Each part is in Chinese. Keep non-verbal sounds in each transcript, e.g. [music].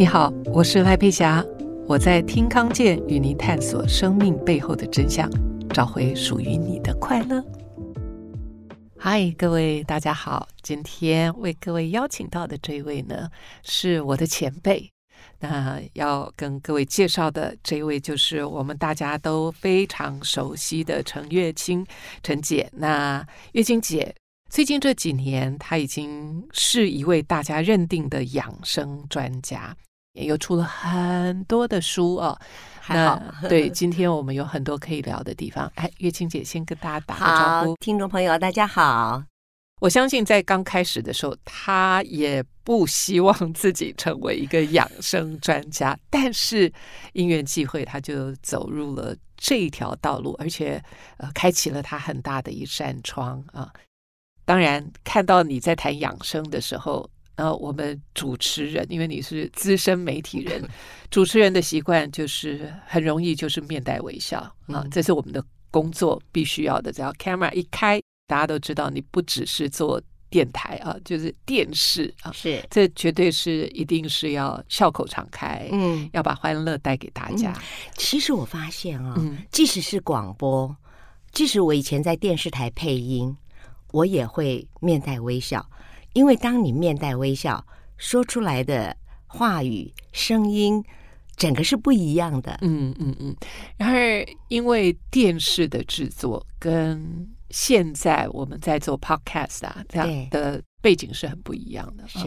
你好，我是赖佩霞，我在听康健与您探索生命背后的真相，找回属于你的快乐。嗨，各位大家好，今天为各位邀请到的这位呢，是我的前辈。那要跟各位介绍的这位，就是我们大家都非常熟悉的陈月清陈姐。那月清姐最近这几年，她已经是一位大家认定的养生专家。也又出了很多的书哦，那 [laughs] 对，今天我们有很多可以聊的地方。哎，月清姐先跟大家打个招呼，听众朋友大家好。我相信在刚开始的时候，她也不希望 [laughs] 自己成为一个养生专家，但是因缘际会，她就走入了这一条道路，而且呃，开启了她很大的一扇窗啊。当然，看到你在谈养生的时候。然后我们主持人，因为你是资深媒体人，主持人的习惯就是很容易就是面带微笑啊，这是我们的工作必须要的。只要 camera 一开，大家都知道你不只是做电台啊，就是电视啊，是这绝对是一定是要笑口常开，嗯，要把欢乐带给大家。其实我发现啊，即使是广播，即使我以前在电视台配音，我也会面带微笑。因为当你面带微笑说出来的话语、声音，整个是不一样的。嗯嗯嗯。然而，因为电视的制作跟现在我们在做 podcast 啊这样的背景是很不一样的。是。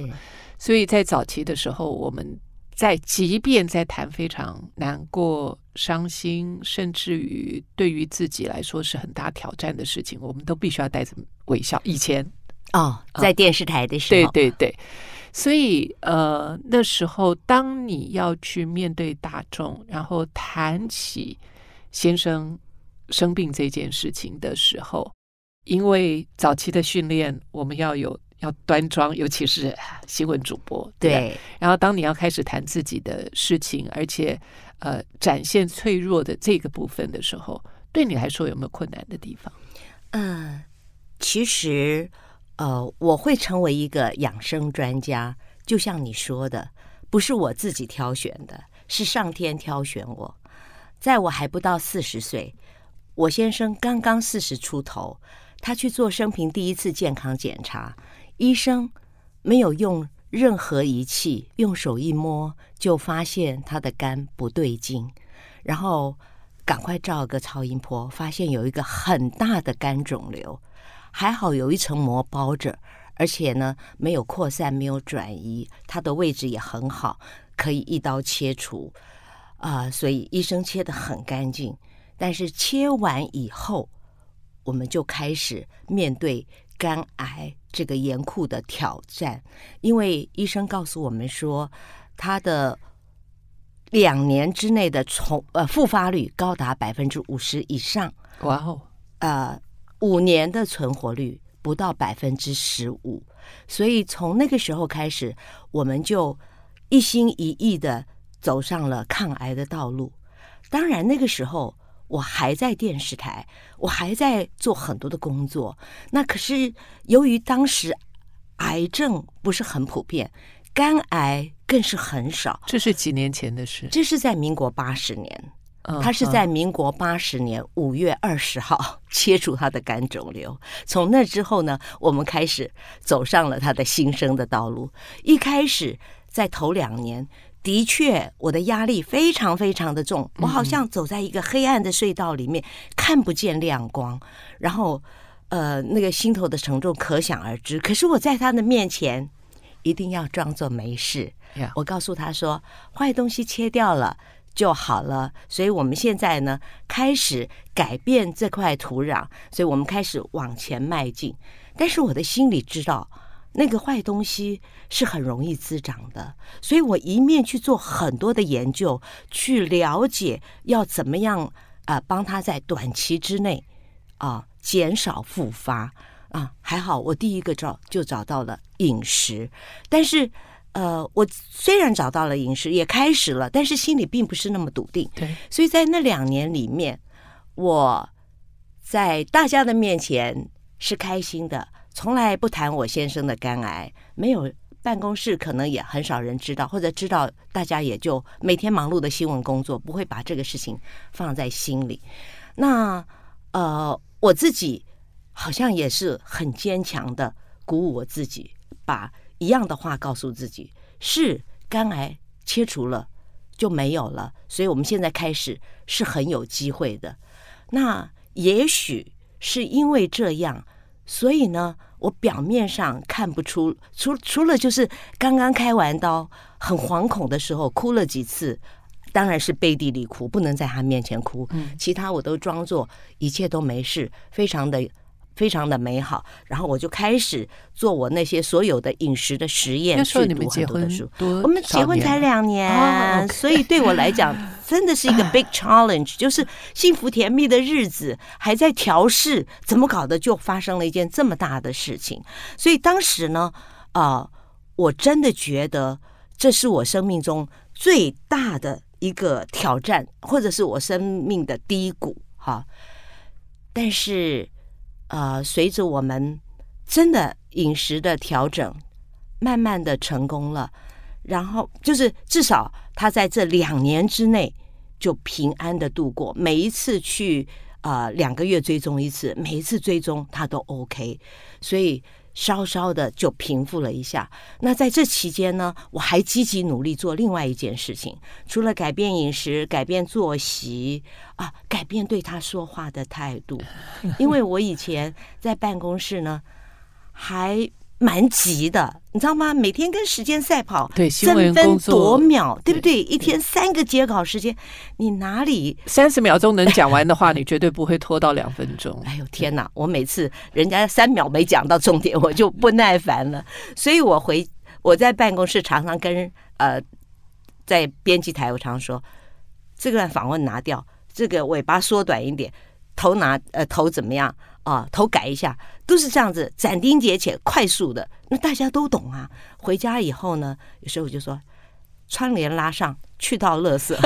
所以在早期的时候，我们在即便在谈非常难过、伤心，甚至于对于自己来说是很大挑战的事情，我们都必须要带着微笑。以前。哦，在电视台的时候，哦、对对对，所以呃，那时候当你要去面对大众，然后谈起先生生病这件事情的时候，因为早期的训练，我们要有要端庄，尤其是新闻主播，对，对。然后当你要开始谈自己的事情，而且呃展现脆弱的这个部分的时候，对你来说有没有困难的地方？嗯、呃，其实。呃，我会成为一个养生专家，就像你说的，不是我自己挑选的，是上天挑选我。在我还不到四十岁，我先生刚刚四十出头，他去做生平第一次健康检查，医生没有用任何仪器，用手一摸就发现他的肝不对劲，然后赶快照个超音波，发现有一个很大的肝肿瘤。还好有一层膜包着，而且呢没有扩散，没有转移，它的位置也很好，可以一刀切除啊、呃，所以医生切得很干净。但是切完以后，我们就开始面对肝癌这个严酷的挑战，因为医生告诉我们说，他的两年之内的重呃复发率高达百分之五十以上。哇哦，呃。五年的存活率不到百分之十五，所以从那个时候开始，我们就一心一意的走上了抗癌的道路。当然，那个时候我还在电视台，我还在做很多的工作。那可是由于当时癌症不是很普遍，肝癌更是很少。这是几年前的事？这是在民国八十年。他是在民国八十年五月二十号 [laughs] 切除他的肝肿瘤。从那之后呢，我们开始走上了他的新生的道路。一开始在头两年，的确我的压力非常非常的重，我好像走在一个黑暗的隧道里面，看不见亮光。然后，呃，那个心头的沉重可想而知。可是我在他的面前，一定要装作没事。我告诉他说，坏东西切掉了。就好了，所以我们现在呢，开始改变这块土壤，所以我们开始往前迈进。但是我的心里知道，那个坏东西是很容易滋长的，所以我一面去做很多的研究，去了解要怎么样啊，帮他在短期之内啊减少复发啊。还好，我第一个找就找到了饮食，但是。呃，我虽然找到了饮食，也开始了，但是心里并不是那么笃定。对，所以在那两年里面，我在大家的面前是开心的，从来不谈我先生的肝癌，没有办公室可能也很少人知道，或者知道大家也就每天忙碌的新闻工作，不会把这个事情放在心里。那呃，我自己好像也是很坚强的鼓舞我自己，把一样的话告诉自己：是肝癌切除了就没有了，所以我们现在开始是很有机会的。那也许是因为这样，所以呢，我表面上看不出，除除了就是刚刚开完刀很惶恐的时候哭了几次。当然是背地里哭，不能在他面前哭。嗯，其他我都装作一切都没事，非常的非常的美好。然后我就开始做我那些所有的饮食的实验，那时候你们结婚书。我们结婚才两年，哦 okay、所以对我来讲真的是一个 big challenge，[laughs] 就是幸福甜蜜的日子还在调试，怎么搞的就发生了一件这么大的事情。所以当时呢，啊、呃，我真的觉得这是我生命中最大的。一个挑战，或者是我生命的低谷，哈。但是，呃，随着我们真的饮食的调整，慢慢的成功了，然后就是至少他在这两年之内就平安的度过。每一次去、呃，两个月追踪一次，每一次追踪他都 OK，所以。稍稍的就平复了一下。那在这期间呢，我还积极努力做另外一件事情，除了改变饮食、改变作息啊，改变对他说话的态度。因为我以前在办公室呢，还。蛮急的，你知道吗？每天跟时间赛跑，对，争分夺秒，对不对？一天三个截稿时间，你哪里三十秒钟能讲完的话，[laughs] 你绝对不会拖到两分钟。哎呦天哪！我每次人家三秒没讲到重点，我就不耐烦了。[laughs] 所以我回我在办公室常常跟呃，在编辑台，我常常说，这个访问拿掉，这个尾巴缩短一点，头拿呃头怎么样？啊，头改一下，都是这样子，斩钉截铁、快速的，那大家都懂啊。回家以后呢，有时候我就说，窗帘拉上，去到垃圾。[laughs]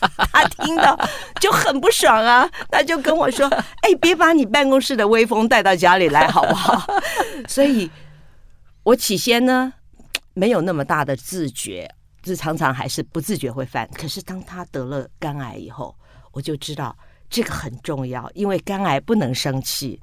[laughs] 他听到就很不爽啊，他就跟我说：“哎，别把你办公室的威风带到家里来，好不好？” [laughs] 所以，我起先呢没有那么大的自觉，就常常还是不自觉会犯。可是当他得了肝癌以后，我就知道。这个很重要，因为肝癌不能生气，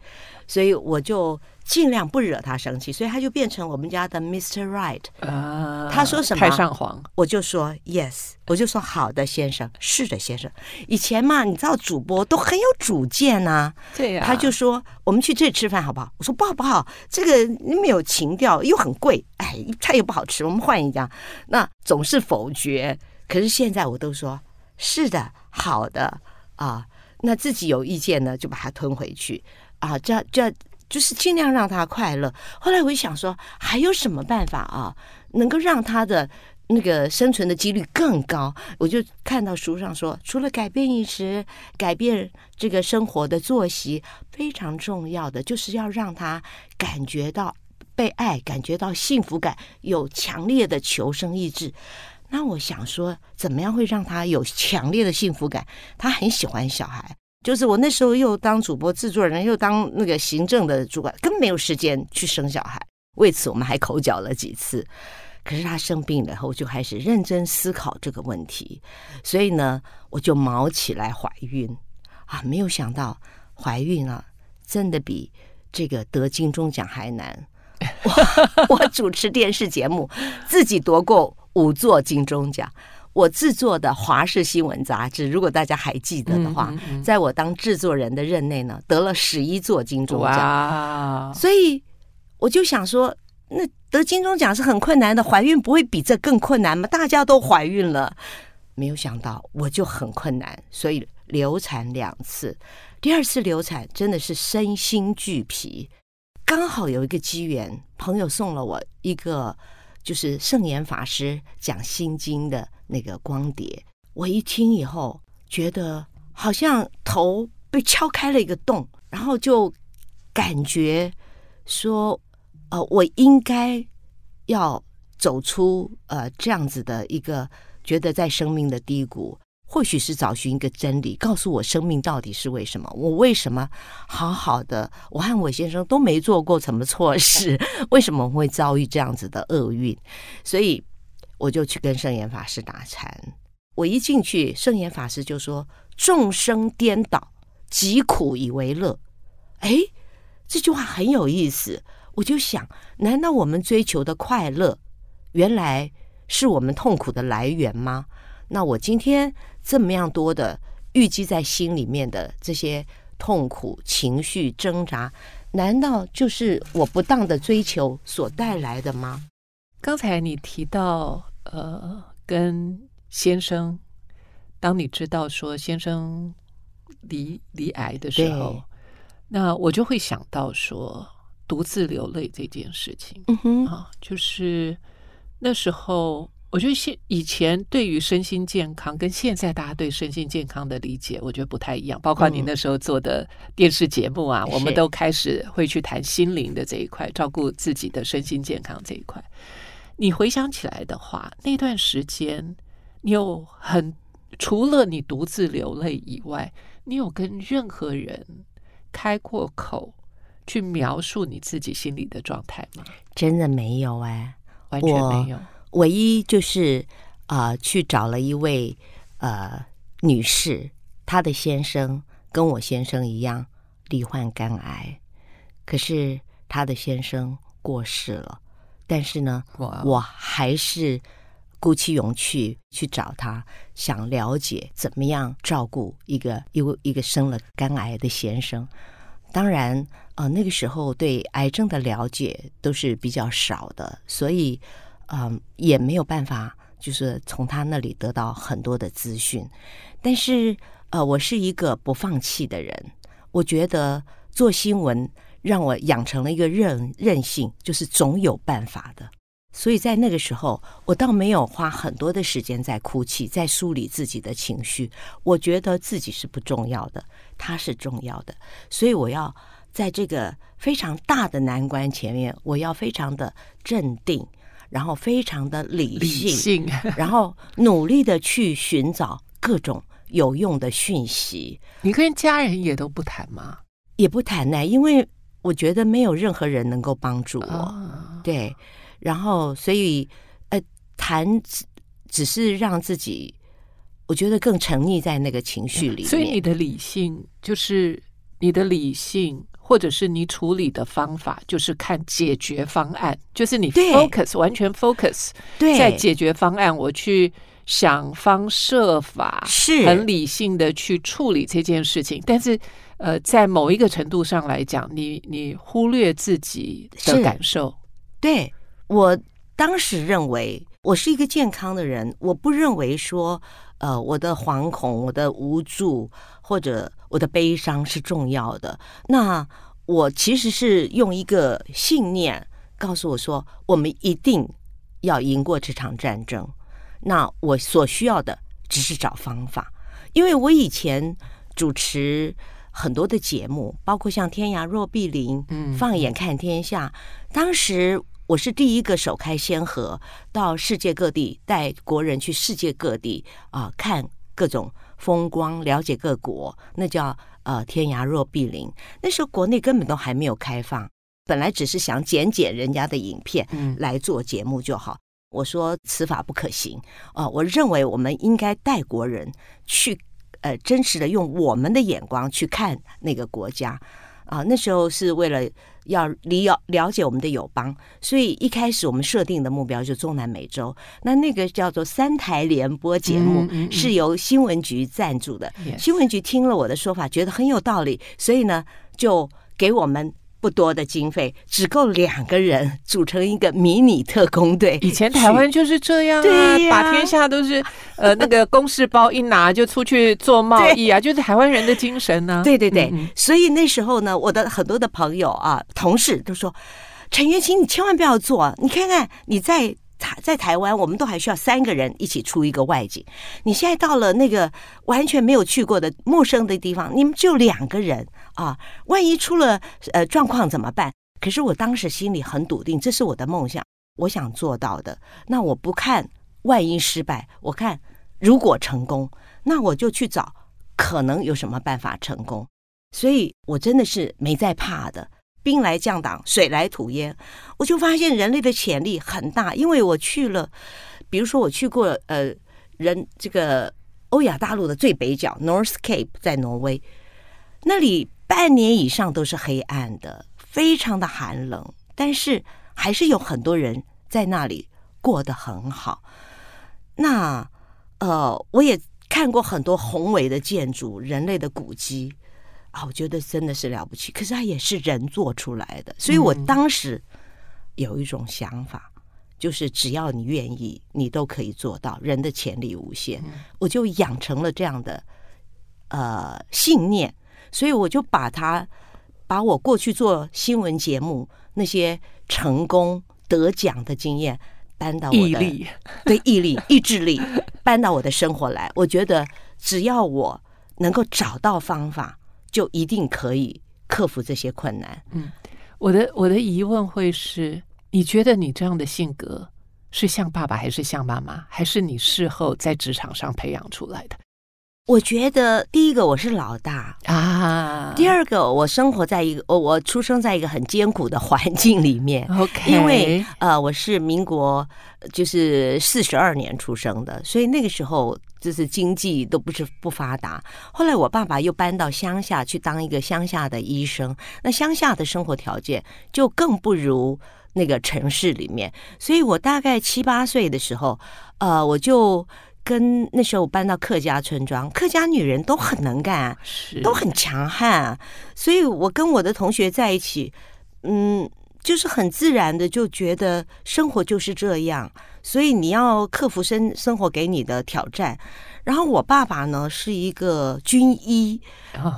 所以我就尽量不惹他生气，所以他就变成我们家的 Mr. Right。啊，他说什么？太上皇，我就说 Yes，我就说好的，先生，是的，先生。以前嘛，你知道主播都很有主见呐、啊。对呀。他就说我们去这里吃饭好不好？我说不好不好，这个没有情调，又很贵，哎，菜又不好吃，我们换一家。那总是否决。可是现在我都说是的，好的啊。那自己有意见呢，就把它吞回去啊，这样这就是尽量让他快乐。后来我就想说，还有什么办法啊，能够让他的那个生存的几率更高？我就看到书上说，除了改变饮食、改变这个生活的作息，非常重要的就是要让他感觉到被爱，感觉到幸福感，有强烈的求生意志。那我想说，怎么样会让他有强烈的幸福感？他很喜欢小孩，就是我那时候又当主播制作人，又当那个行政的主管，根本没有时间去生小孩。为此，我们还口角了几次。可是他生病了后，就开始认真思考这个问题。所以呢，我就卯起来怀孕啊！没有想到怀孕啊，真的比这个得金钟奖还难。我 [laughs] 我主持电视节目，自己夺过。五座金钟奖，我制作的《华视新闻》杂志，如果大家还记得的话，在我当制作人的任内呢，得了十一座金钟奖。所以我就想说，那得金钟奖是很困难的，怀孕不会比这更困难吗？大家都怀孕了，没有想到我就很困难，所以流产两次。第二次流产真的是身心俱疲，刚好有一个机缘，朋友送了我一个。就是圣严法师讲心经的那个光碟，我一听以后，觉得好像头被敲开了一个洞，然后就感觉说，呃，我应该要走出呃这样子的一个觉得在生命的低谷，或许是找寻一个真理，告诉我生命到底是为什么？我为什么好好的？我和我先生都没做过什么错事，[laughs] 为什么会遭遇这样子的厄运？所以我就去跟圣严法师打禅。我一进去，圣严法师就说：“众生颠倒，极苦以为乐。”哎，这句话很有意思。我就想，难道我们追求的快乐，原来是我们痛苦的来源吗？那我今天这么样多的郁积在心里面的这些痛苦情绪挣扎，难道就是我不当的追求所带来的吗？刚才你提到，呃，跟先生，当你知道说先生离离癌的时候，那我就会想到说独自流泪这件事情。嗯哼，啊，就是那时候。我觉得现以前对于身心健康跟现在大家对身心健康的理解，我觉得不太一样。包括你那时候做的电视节目啊，嗯、我们都开始会去谈心灵的这一块，照顾自己的身心健康这一块。你回想起来的话，那段时间你有很除了你独自流泪以外，你有跟任何人开过口去描述你自己心里的状态吗？真的没有哎，完全没有。唯一就是啊、呃，去找了一位呃女士，她的先生跟我先生一样罹患肝癌，可是她的先生过世了。但是呢.我还是鼓起勇气去找他，想了解怎么样照顾一个一个一个生了肝癌的先生。当然，呃，那个时候对癌症的了解都是比较少的，所以。嗯，也没有办法，就是从他那里得到很多的资讯。但是，呃，我是一个不放弃的人。我觉得做新闻让我养成了一个韧韧性，就是总有办法的。所以在那个时候，我倒没有花很多的时间在哭泣，在梳理自己的情绪。我觉得自己是不重要的，他是重要的。所以我要在这个非常大的难关前面，我要非常的镇定。然后非常的理性，理性 [laughs] 然后努力的去寻找各种有用的讯息。你跟家人也都不谈吗？也不谈呢，因为我觉得没有任何人能够帮助我。哦、对，然后所以呃，谈只只是让自己，我觉得更沉溺在那个情绪里面。所以你的理性就是你的理性。或者是你处理的方法，就是看解决方案，就是你 focus 完全 focus 在解决方案，我去想方设法，是很理性的去处理这件事情。但是，呃，在某一个程度上来讲，你你忽略自己的感受。对，我当时认为我是一个健康的人，我不认为说，呃，我的惶恐、我的无助或者。我的悲伤是重要的。那我其实是用一个信念告诉我说，我们一定要赢过这场战争。那我所需要的只是找方法，因为我以前主持很多的节目，包括像《天涯若比邻》、嗯，《放眼看天下》。当时我是第一个首开先河，到世界各地带国人去世界各地啊、呃、看各种。风光，了解各国，那叫呃天涯若比邻。那时候国内根本都还没有开放，本来只是想剪剪人家的影片来做节目就好。嗯、我说此法不可行啊、呃！我认为我们应该带国人去，呃，真实的用我们的眼光去看那个国家啊、呃。那时候是为了。要了了解我们的友邦，所以一开始我们设定的目标就是中南美洲。那那个叫做三台联播节目，嗯嗯嗯、是由新闻局赞助的。新闻局听了我的说法，觉得很有道理，所以呢，就给我们。不多的经费，只够两个人组成一个迷你特工队。以前台湾就是这样啊，对啊，把天下都是呃那个公事包一拿就出去做贸 [laughs] 易啊，就是台湾人的精神呢、啊。对对对，所以那时候呢，我的很多的朋友啊、同事都说：“陈月清，你千万不要做，你看看你在。”在台湾，我们都还需要三个人一起出一个外景。你现在到了那个完全没有去过的陌生的地方，你们只有两个人啊，万一出了呃状况怎么办？可是我当时心里很笃定，这是我的梦想，我想做到的。那我不看万一失败，我看如果成功，那我就去找可能有什么办法成功。所以我真的是没在怕的，兵来将挡，水来土掩。我就发现人类的潜力很大，因为我去了，比如说我去过呃人这个欧亚大陆的最北角 North Cape 在挪威，那里半年以上都是黑暗的，非常的寒冷，但是还是有很多人在那里过得很好。那呃，我也看过很多宏伟的建筑，人类的古迹啊，我觉得真的是了不起。可是它也是人做出来的，所以我当时有一种想法，嗯、就是只要你愿意，你都可以做到。人的潜力无限，嗯、我就养成了这样的呃信念，所以我就把它把我过去做新闻节目那些成功得奖的经验。搬到我的毅力，对毅力、意志力搬到我的生活来。我觉得只要我能够找到方法，就一定可以克服这些困难。嗯，我的我的疑问会是：你觉得你这样的性格是像爸爸，还是像妈妈，还是你事后在职场上培养出来的？我觉得第一个我是老大啊，第二个我生活在一个我我出生在一个很艰苦的环境里面，OK，因为呃我是民国就是四十二年出生的，所以那个时候就是经济都不是不发达。后来我爸爸又搬到乡下去当一个乡下的医生，那乡下的生活条件就更不如那个城市里面，所以我大概七八岁的时候，呃我就。跟那时候我搬到客家村庄，客家女人都很能干，是都很强悍，所以我跟我的同学在一起，嗯，就是很自然的就觉得生活就是这样，所以你要克服生生活给你的挑战。然后我爸爸呢是一个军医，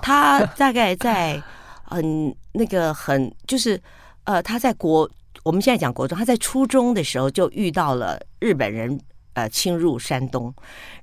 他大概在嗯那个很就是呃他在国我们现在讲国中，他在初中的时候就遇到了日本人。呃，侵入山东，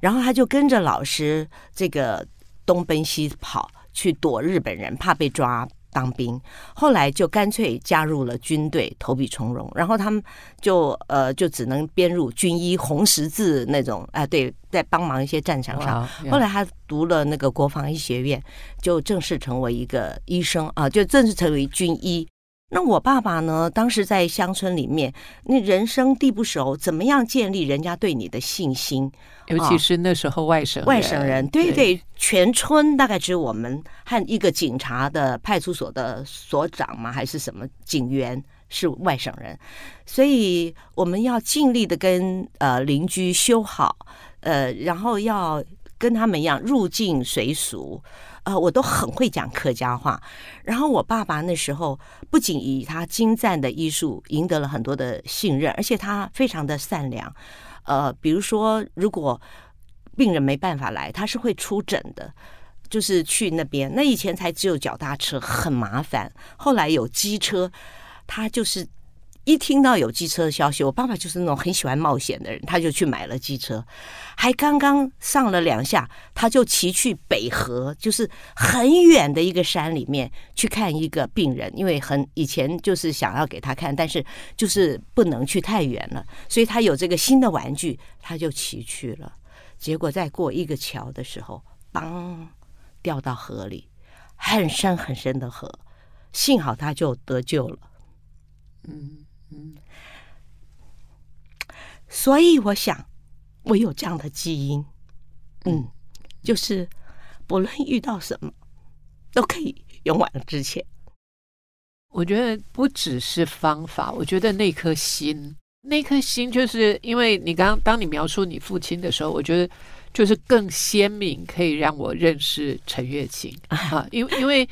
然后他就跟着老师这个东奔西跑去躲日本人，怕被抓当兵。后来就干脆加入了军队，投笔从戎。然后他们就呃，就只能编入军医红十字那种啊、呃，对，在帮忙一些战场上。Wow. 后来他读了那个国防医学院，就正式成为一个医生啊、呃，就正式成为军医。那我爸爸呢？当时在乡村里面，那人生地不熟，怎么样建立人家对你的信心？尤其是那时候外省人，外省人，对对，对，全村大概只有我们和一个警察的派出所的所长嘛，还是什么警员是外省人，所以我们要尽力的跟呃邻居修好，呃，然后要跟他们一样入境随俗。呃，我都很会讲客家话。然后我爸爸那时候不仅以他精湛的医术赢得了很多的信任，而且他非常的善良。呃，比如说，如果病人没办法来，他是会出诊的，就是去那边。那以前才只有脚踏车，很麻烦。后来有机车，他就是。一听到有机车的消息，我爸爸就是那种很喜欢冒险的人，他就去买了机车，还刚刚上了两下，他就骑去北河，就是很远的一个山里面去看一个病人，因为很以前就是想要给他看，但是就是不能去太远了，所以他有这个新的玩具，他就骑去了。结果在过一个桥的时候，嘣，掉到河里，很深很深的河，幸好他就得救了。嗯。嗯，所以我想，我有这样的基因，嗯，就是不论遇到什么，都可以勇往直前。我觉得不只是方法，我觉得那颗心，那颗心，就是因为你刚刚当你描述你父亲的时候，我觉得就是更鲜明，可以让我认识陈月琴啊，因为因为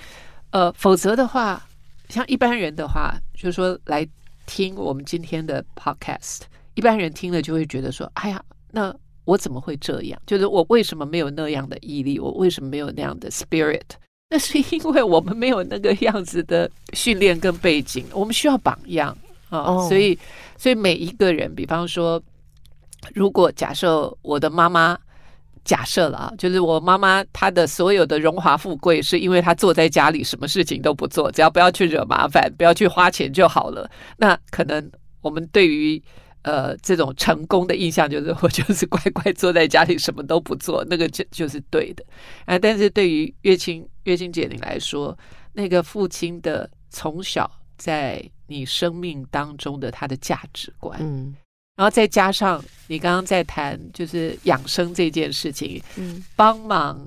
呃，否则的话，像一般人的话，就是说来。听我们今天的 podcast，一般人听了就会觉得说：“哎呀，那我怎么会这样？就是我为什么没有那样的毅力？我为什么没有那样的 spirit？那是因为我们没有那个样子的训练跟背景，我们需要榜样啊。Oh. 所以，所以每一个人，比方说，如果假设我的妈妈。”假设了啊，就是我妈妈她的所有的荣华富贵，是因为她坐在家里什么事情都不做，只要不要去惹麻烦，不要去花钱就好了。那可能我们对于呃，这种成功的印象就是我就是乖乖坐在家里什么都不做，那个就就是对的。啊，[laughs] 但是对于月清月清姐你来说，那个父亲的从小在你生命当中的他的价值观，嗯，然后再加上你刚刚在谈就是养生这件事情，嗯，帮忙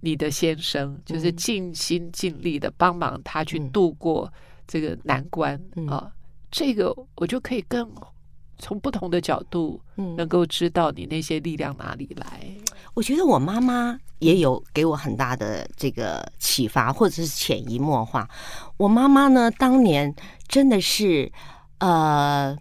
你的先生，就是尽心尽力的帮忙他去度过这个难关啊，这个我就可以更。从不同的角度，能够知道你那些力量哪里来。嗯，我觉得我妈妈也有给我很大的这个启发，或者是潜移默化。我妈妈呢，当年真的是呃，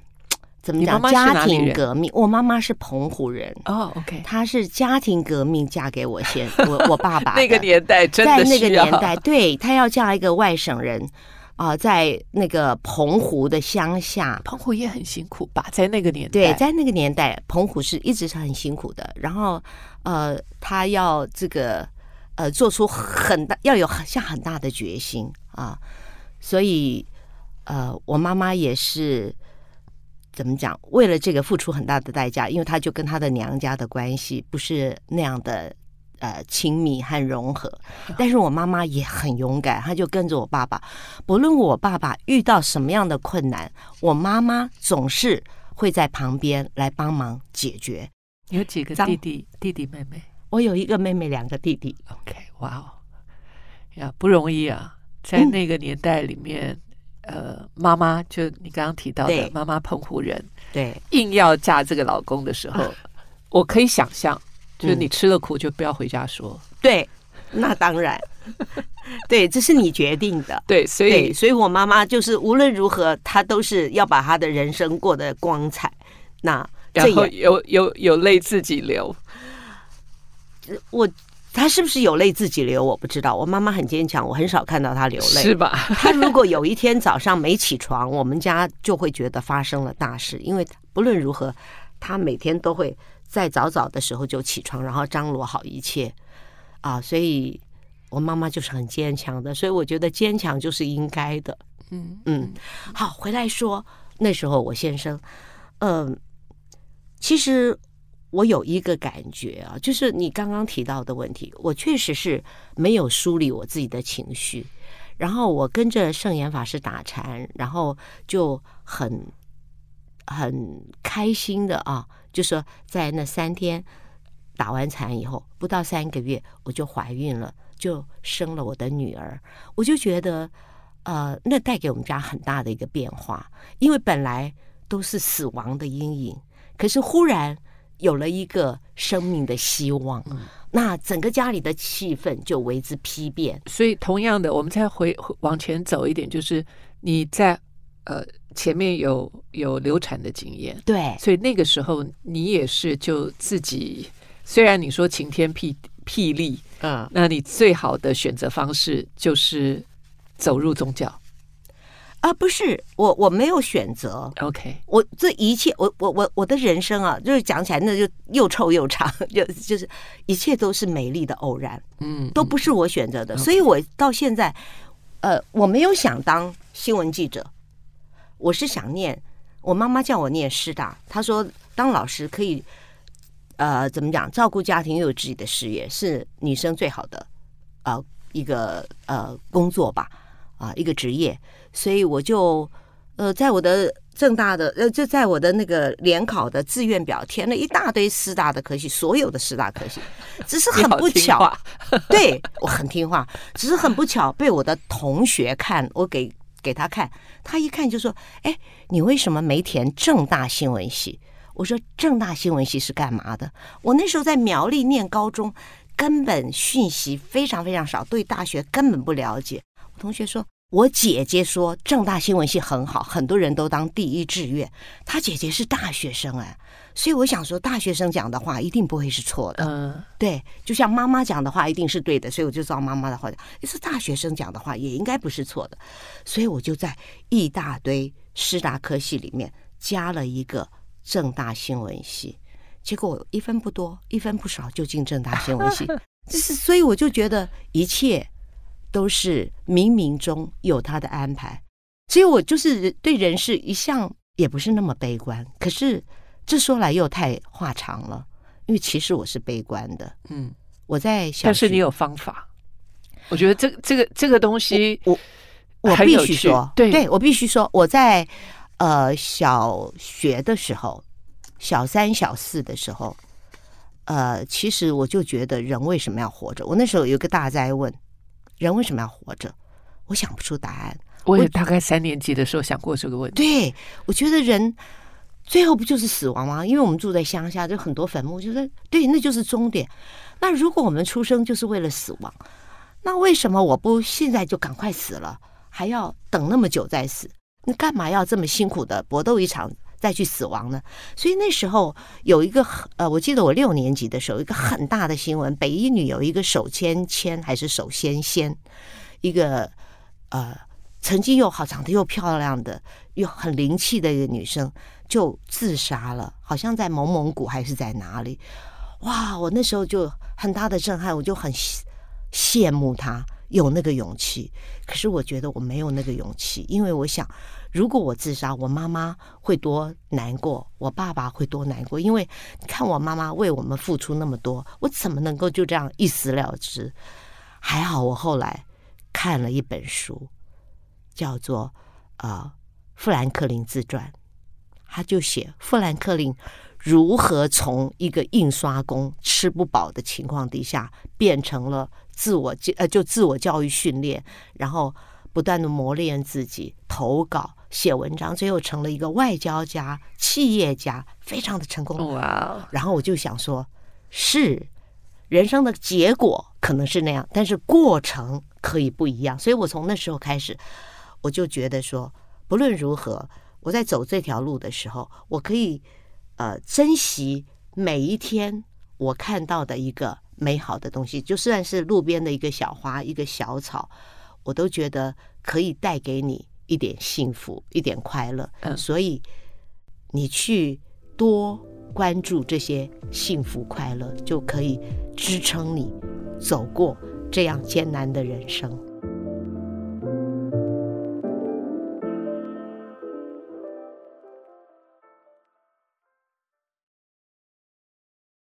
怎么讲？家庭革命。我妈妈是澎湖人哦，OK，她是家庭革命嫁给我先，我我爸爸 [laughs] 那个年代真的，在那个年代，对，她要嫁一个外省人。啊，在那个澎湖的乡下，澎湖也很辛苦吧？在那个年代，对，在那个年代，澎湖是一直是很辛苦的。然后，呃，他要这个，呃，做出很大，要有下很大的决心啊。所以，呃，我妈妈也是怎么讲？为了这个付出很大的代价，因为她就跟她的娘家的关系不是那样的。呃，亲密和融合，[laughs] 但是我妈妈也很勇敢，她就跟着我爸爸，不论我爸爸遇到什么样的困难，我妈妈总是会在旁边来帮忙解决。有几个弟弟、弟弟妹妹？我有一个妹妹，两个弟弟。OK，哇哦，呀，不容易啊，在那个年代里面，嗯、呃，妈妈就你刚刚提到的妈妈澎湖人，对，硬要嫁这个老公的时候，啊、[laughs] 我可以想象。就是你吃了苦就不要回家说，嗯、对，那当然，[laughs] 对，这是你决定的，对，所以，所以我妈妈就是无论如何，她都是要把她的人生过得光彩。那然后有有有泪自己流，我她是不是有泪自己流？我不知道。我妈妈很坚强，我很少看到她流泪，是吧？[laughs] 她如果有一天早上没起床，我们家就会觉得发生了大事，因为不论如何，她每天都会。在早早的时候就起床，然后张罗好一切啊，所以我妈妈就是很坚强的，所以我觉得坚强就是应该的。嗯嗯，好，回来说那时候我先生，嗯、呃，其实我有一个感觉啊，就是你刚刚提到的问题，我确实是没有梳理我自己的情绪，然后我跟着圣严法师打禅，然后就很很开心的啊。就说在那三天打完禅以后，不到三个月我就怀孕了，就生了我的女儿。我就觉得，呃，那带给我们家很大的一个变化，因为本来都是死亡的阴影，可是忽然有了一个生命的希望，那整个家里的气氛就为之丕变。所以，同样的，我们再回往前走一点，就是你在呃。前面有有流产的经验，对，所以那个时候你也是就自己，虽然你说晴天霹霹雳，嗯，那你最好的选择方式就是走入宗教啊？不是，我我没有选择，OK，我这一切，我我我我的人生啊，就是讲起来那就又臭又长，[laughs] 就就是一切都是美丽的偶然，嗯，都不是我选择的，所以我到现在，呃，我没有想当新闻记者。我是想念，我妈妈叫我念师大，她说当老师可以，呃，怎么讲，照顾家庭又有自己的事业，是女生最好的，呃，一个呃工作吧，啊、呃，一个职业，所以我就呃在我的正大的呃就在我的那个联考的志愿表填了一大堆师大的科系，所有的师大科系，只是很不巧，对我很听话，只是很不巧被我的同学看我给。给他看，他一看就说：“哎，你为什么没填正大新闻系？”我说：“正大新闻系是干嘛的？”我那时候在苗栗念高中，根本讯息非常非常少，对大学根本不了解。我同学说：“我姐姐说正大新闻系很好，很多人都当第一志愿。”她姐姐是大学生哎。所以我想说，大学生讲的话一定不会是错的。嗯，对，就像妈妈讲的话一定是对的，所以我就照妈妈的话讲。也是大学生讲的话也应该不是错的，所以我就在一大堆师大科系里面加了一个正大新闻系，结果我一分不多，一分不少就进正大新闻系。[laughs] 就是，所以我就觉得一切都是冥冥中有他的安排。所以我就是对人世一向。也不是那么悲观。可是这说来又太话长了，因为其实我是悲观的。嗯，我在想，但是你有方法。我觉得这个、这个这个东西我，我我必须说，对，对我必须说，我在呃小学的时候，小三小四的时候，呃，其实我就觉得人为什么要活着？我那时候有个大灾问：人为什么要活着？我想不出答案。我也大概三年级的时候想过这个问题。对，我觉得人最后不就是死亡吗？因为我们住在乡下，就很多坟墓，就是对，那就是终点。那如果我们出生就是为了死亡？那为什么我不现在就赶快死了，还要等那么久再死？你干嘛要这么辛苦的搏斗一场再去死亡呢？所以那时候有一个呃，我记得我六年级的时候，一个很大的新闻，北一女有一个手牵牵还是手纤纤，一个呃成绩又好、长得又漂亮的、又很灵气的一个女生就自杀了，好像在蒙蒙古还是在哪里？哇！我那时候就很大的震撼，我就很。羡慕她有那个勇气，可是我觉得我没有那个勇气，因为我想，如果我自杀，我妈妈会多难过，我爸爸会多难过，因为看我妈妈为我们付出那么多，我怎么能够就这样一死了之？还好我后来看了一本书，叫做《啊、呃、富兰克林自传》，他就写富兰克林。如何从一个印刷工吃不饱的情况底下，变成了自我教呃就自我教育训练，然后不断的磨练自己，投稿写文章，最后成了一个外交家、企业家，非常的成功。哇！然后我就想说，是人生的结果可能是那样，但是过程可以不一样。所以我从那时候开始，我就觉得说，不论如何，我在走这条路的时候，我可以。呃，珍惜每一天我看到的一个美好的东西，就算是路边的一个小花、一个小草，我都觉得可以带给你一点幸福、一点快乐。嗯，所以你去多关注这些幸福快乐，就可以支撑你走过这样艰难的人生。